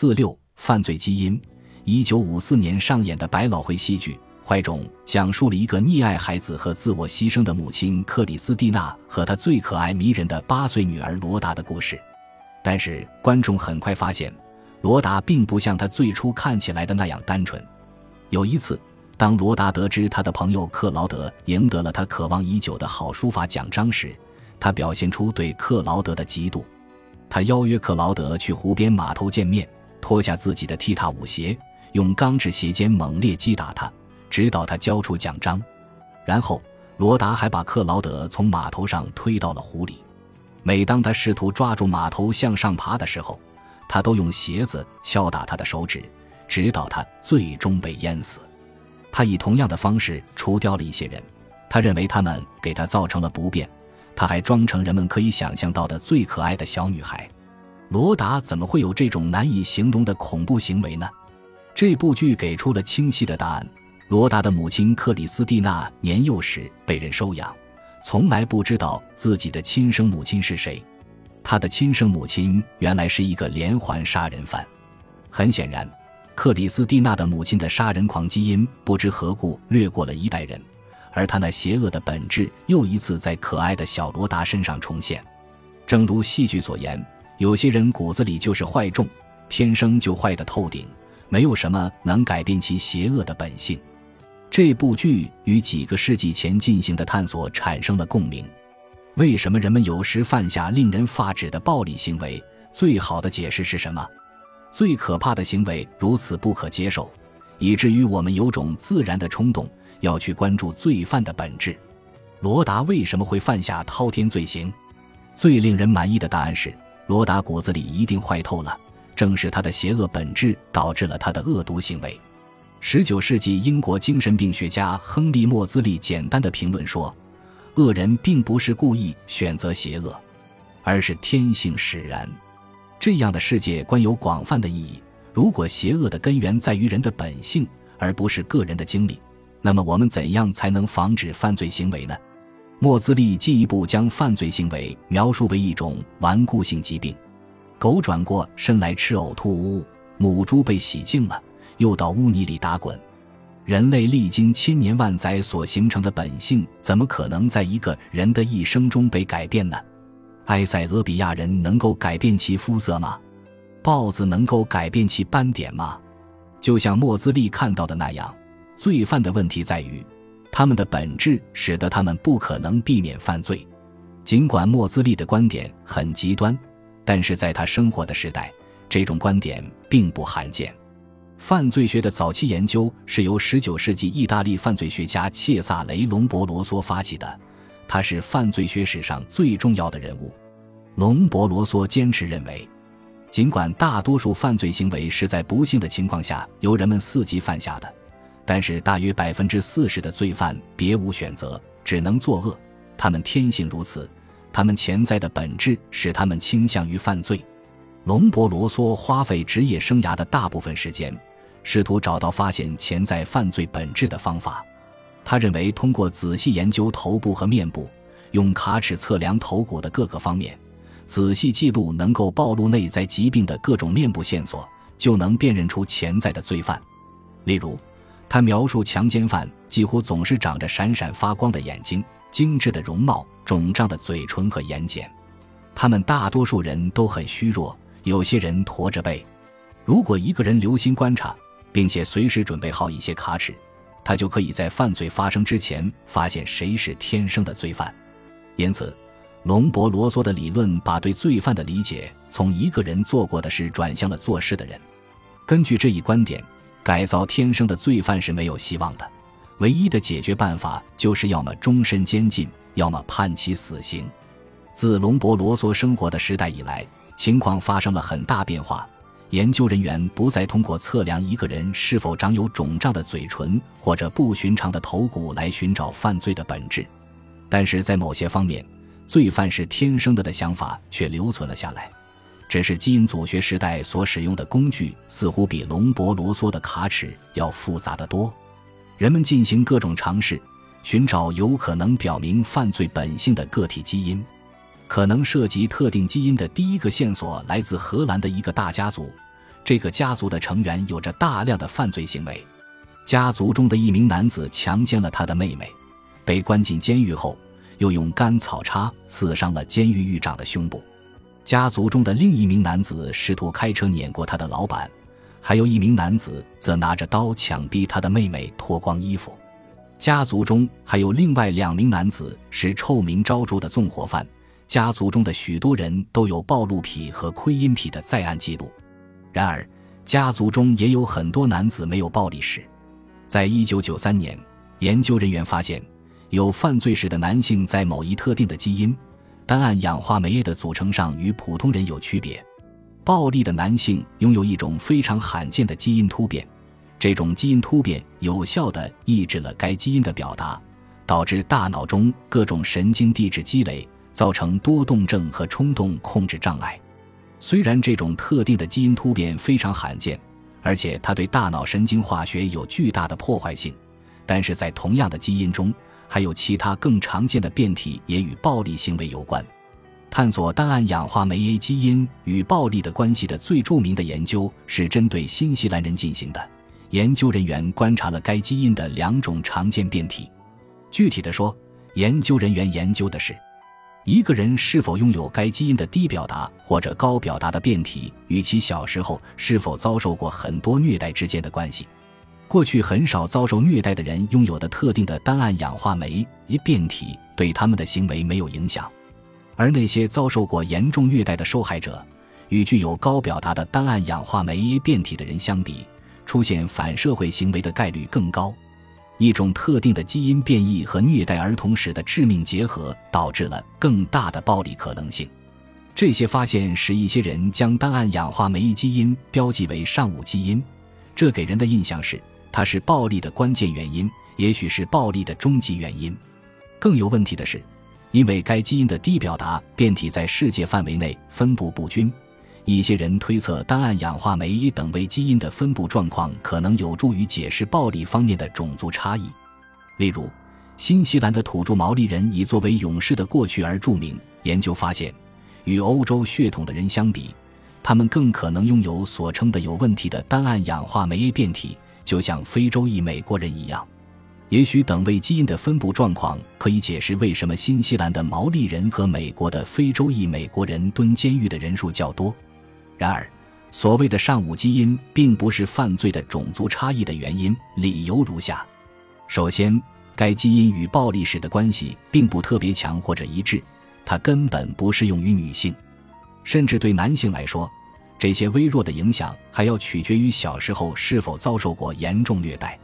四六犯罪基因。一九五四年上演的百老汇戏剧《坏种》讲述了一个溺爱孩子和自我牺牲的母亲克里斯蒂娜和她最可爱迷人的八岁女儿罗达的故事。但是观众很快发现，罗达并不像他最初看起来的那样单纯。有一次，当罗达得知他的朋友克劳德赢得了他渴望已久的好书法奖章时，他表现出对克劳德的嫉妒。他邀约克劳德去湖边码头见面，脱下自己的踢踏舞鞋，用钢制鞋尖猛烈击打他，直到他交出奖章。然后，罗达还把克劳德从码头上推到了湖里。每当他试图抓住码头向上爬的时候，他都用鞋子敲打他的手指，直到他最终被淹死。他以同样的方式除掉了一些人，他认为他们给他造成了不便。他还装成人们可以想象到的最可爱的小女孩。罗达怎么会有这种难以形容的恐怖行为呢？这部剧给出了清晰的答案：罗达的母亲克里斯蒂娜年幼时被人收养。从来不知道自己的亲生母亲是谁，他的亲生母亲原来是一个连环杀人犯。很显然，克里斯蒂娜的母亲的杀人狂基因不知何故掠过了一代人，而他那邪恶的本质又一次在可爱的小罗达身上重现。正如戏剧所言，有些人骨子里就是坏种，天生就坏的透顶，没有什么能改变其邪恶的本性。这部剧与几个世纪前进行的探索产生了共鸣。为什么人们有时犯下令人发指的暴力行为？最好的解释是什么？最可怕的行为如此不可接受，以至于我们有种自然的冲动要去关注罪犯的本质。罗达为什么会犯下滔天罪行？最令人满意的答案是：罗达骨子里一定坏透了，正是他的邪恶本质导致了他的恶毒行为。十九世纪英国精神病学家亨利·莫兹利简单的评论说：“恶人并不是故意选择邪恶，而是天性使然。”这样的世界观有广泛的意义。如果邪恶的根源在于人的本性，而不是个人的经历，那么我们怎样才能防止犯罪行为呢？莫兹利进一步将犯罪行为描述为一种顽固性疾病：狗转过身来吃呕吐物，母猪被洗净了。又到污泥里打滚，人类历经千年万载所形成的本性，怎么可能在一个人的一生中被改变呢？埃塞俄比亚人能够改变其肤色吗？豹子能够改变其斑点吗？就像莫兹利看到的那样，罪犯的问题在于，他们的本质使得他们不可能避免犯罪。尽管莫兹利的观点很极端，但是在他生活的时代，这种观点并不罕见。犯罪学的早期研究是由19世纪意大利犯罪学家切萨雷·隆博罗梭发起的，他是犯罪学史上最重要的人物。隆博罗梭坚持认为，尽管大多数犯罪行为是在不幸的情况下由人们伺机犯下的，但是大约百分之四十的罪犯别无选择，只能作恶。他们天性如此，他们潜在的本质使他们倾向于犯罪。隆博罗梭花费职业生涯的大部分时间。试图找到发现潜在犯罪本质的方法。他认为，通过仔细研究头部和面部，用卡尺测量头骨的各个方面，仔细记录能够暴露内在疾病的各种面部线索，就能辨认出潜在的罪犯。例如，他描述强奸犯几乎总是长着闪闪发光的眼睛、精致的容貌、肿胀的嘴唇和眼睑。他们大多数人都很虚弱，有些人驼着背。如果一个人留心观察，并且随时准备好一些卡尺，他就可以在犯罪发生之前发现谁是天生的罪犯。因此，隆博罗梭的理论把对罪犯的理解从一个人做过的事转向了做事的人。根据这一观点，改造天生的罪犯是没有希望的。唯一的解决办法就是要么终身监禁，要么判其死刑。自隆博罗梭生活的时代以来，情况发生了很大变化。研究人员不再通过测量一个人是否长有肿胀的嘴唇或者不寻常的头骨来寻找犯罪的本质，但是在某些方面，罪犯是天生的的想法却留存了下来。只是基因组学时代所使用的工具似乎比隆博罗梭的卡尺要复杂得多。人们进行各种尝试，寻找有可能表明犯罪本性的个体基因。可能涉及特定基因的第一个线索来自荷兰的一个大家族，这个家族的成员有着大量的犯罪行为。家族中的一名男子强奸了他的妹妹，被关进监狱后，又用干草叉刺伤了监狱狱长的胸部。家族中的另一名男子试图开车碾过他的老板，还有一名男子则拿着刀强逼他的妹妹脱光衣服。家族中还有另外两名男子是臭名昭著的纵火犯。家族中的许多人都有暴露癖和窥阴癖的在案记录。然而，家族中也有很多男子没有暴力史。在一九九三年，研究人员发现，有犯罪史的男性在某一特定的基因。单胺氧化酶 A 的组成上与普通人有区别。暴力的男性拥有一种非常罕见的基因突变，这种基因突变有效地抑制了该基因的表达，导致大脑中各种神经递质积累，造成多动症和冲动控制障碍。虽然这种特定的基因突变非常罕见，而且它对大脑神经化学有巨大的破坏性，但是在同样的基因中。还有其他更常见的变体也与暴力行为有关。探索单胺氧化酶 A 基因与暴力的关系的最著名的研究是针对新西兰人进行的。研究人员观察了该基因的两种常见变体。具体的说，研究人员研究的是一个人是否拥有该基因的低表达或者高表达的变体与其小时候是否遭受过很多虐待之间的关系。过去很少遭受虐待的人拥有的特定的单胺氧化酶一变体对他们的行为没有影响，而那些遭受过严重虐待的受害者与具有高表达的单胺氧化酶一变体的人相比，出现反社会行为的概率更高。一种特定的基因变异和虐待儿童时的致命结合导致了更大的暴力可能性。这些发现使一些人将单胺氧化酶一基因标记为上午基因，这给人的印象是。它是暴力的关键原因，也许是暴力的终极原因。更有问题的是，因为该基因的低表达变体在世界范围内分布不均，一些人推测单胺氧化酶等位基因的分布状况可能有助于解释暴力方面的种族差异。例如，新西兰的土著毛利人以作为勇士的过去而著名。研究发现，与欧洲血统的人相比，他们更可能拥有所称的有问题的单胺氧化酶变体。就像非洲裔美国人一样，也许等位基因的分布状况可以解释为什么新西兰的毛利人和美国的非洲裔美国人蹲监狱的人数较多。然而，所谓的上午基因并不是犯罪的种族差异的原因。理由如下：首先，该基因与暴力史的关系并不特别强或者一致，它根本不适用于女性，甚至对男性来说。这些微弱的影响还要取决于小时候是否遭受过严重虐待。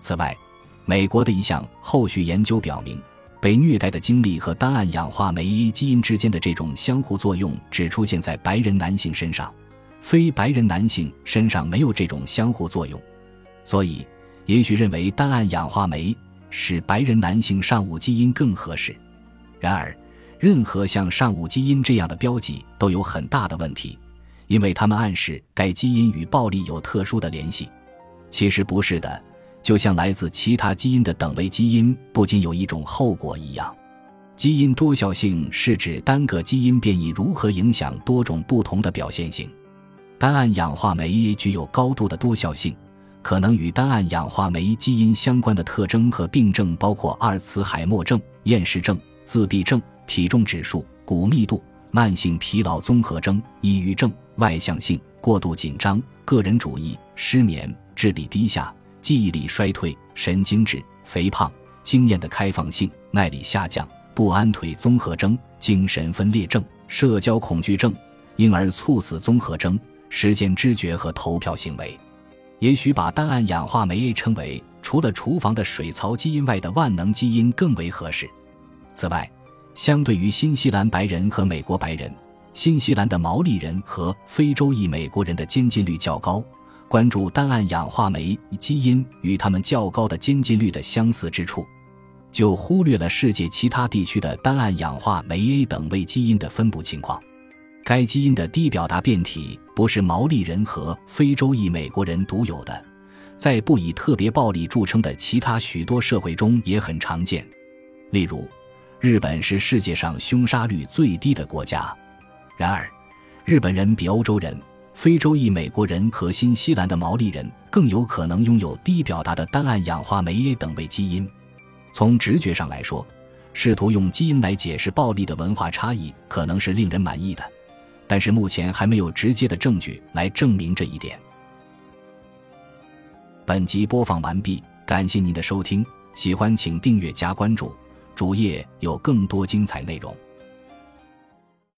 此外，美国的一项后续研究表明，被虐待的经历和单胺氧化酶基因之间的这种相互作用只出现在白人男性身上，非白人男性身上没有这种相互作用。所以，也许认为单胺氧化酶使白人男性上午基因更合适。然而，任何像上午基因这样的标记都有很大的问题。因为他们暗示该基因与暴力有特殊的联系，其实不是的。就像来自其他基因的等位基因不仅有一种后果一样，基因多效性是指单个基因变异如何影响多种不同的表现性。单胺氧化酶具有高度的多效性，可能与单胺氧化酶基因相关的特征和病症包括阿尔茨海默症、厌食症、自闭症、体重指数、骨密度。慢性疲劳综合征、抑郁症、外向性、过度紧张、个人主义、失眠、智力低下、记忆力衰退、神经质、肥胖、经验的开放性、耐力下降、不安腿综合征、精神分裂症、社交恐惧症、婴儿猝死综合征、时间知觉和投票行为。也许把单胺氧化酶称为除了厨房的水槽基因外的万能基因更为合适。此外，相对于新西兰白人和美国白人，新西兰的毛利人和非洲裔美国人的监禁率较高。关注单胺氧化酶基因与他们较高的监禁率的相似之处，就忽略了世界其他地区的单胺氧化酶 A 等位基因的分布情况。该基因的低表达变体不是毛利人和非洲裔美国人独有的，在不以特别暴力著称的其他许多社会中也很常见，例如。日本是世界上凶杀率最低的国家，然而，日本人比欧洲人、非洲裔美国人和新西兰的毛利人更有可能拥有低表达的单胺氧化酶 A 等位基因。从直觉上来说，试图用基因来解释暴力的文化差异可能是令人满意的，但是目前还没有直接的证据来证明这一点。本集播放完毕，感谢您的收听，喜欢请订阅加关注，主页有更多精彩内容。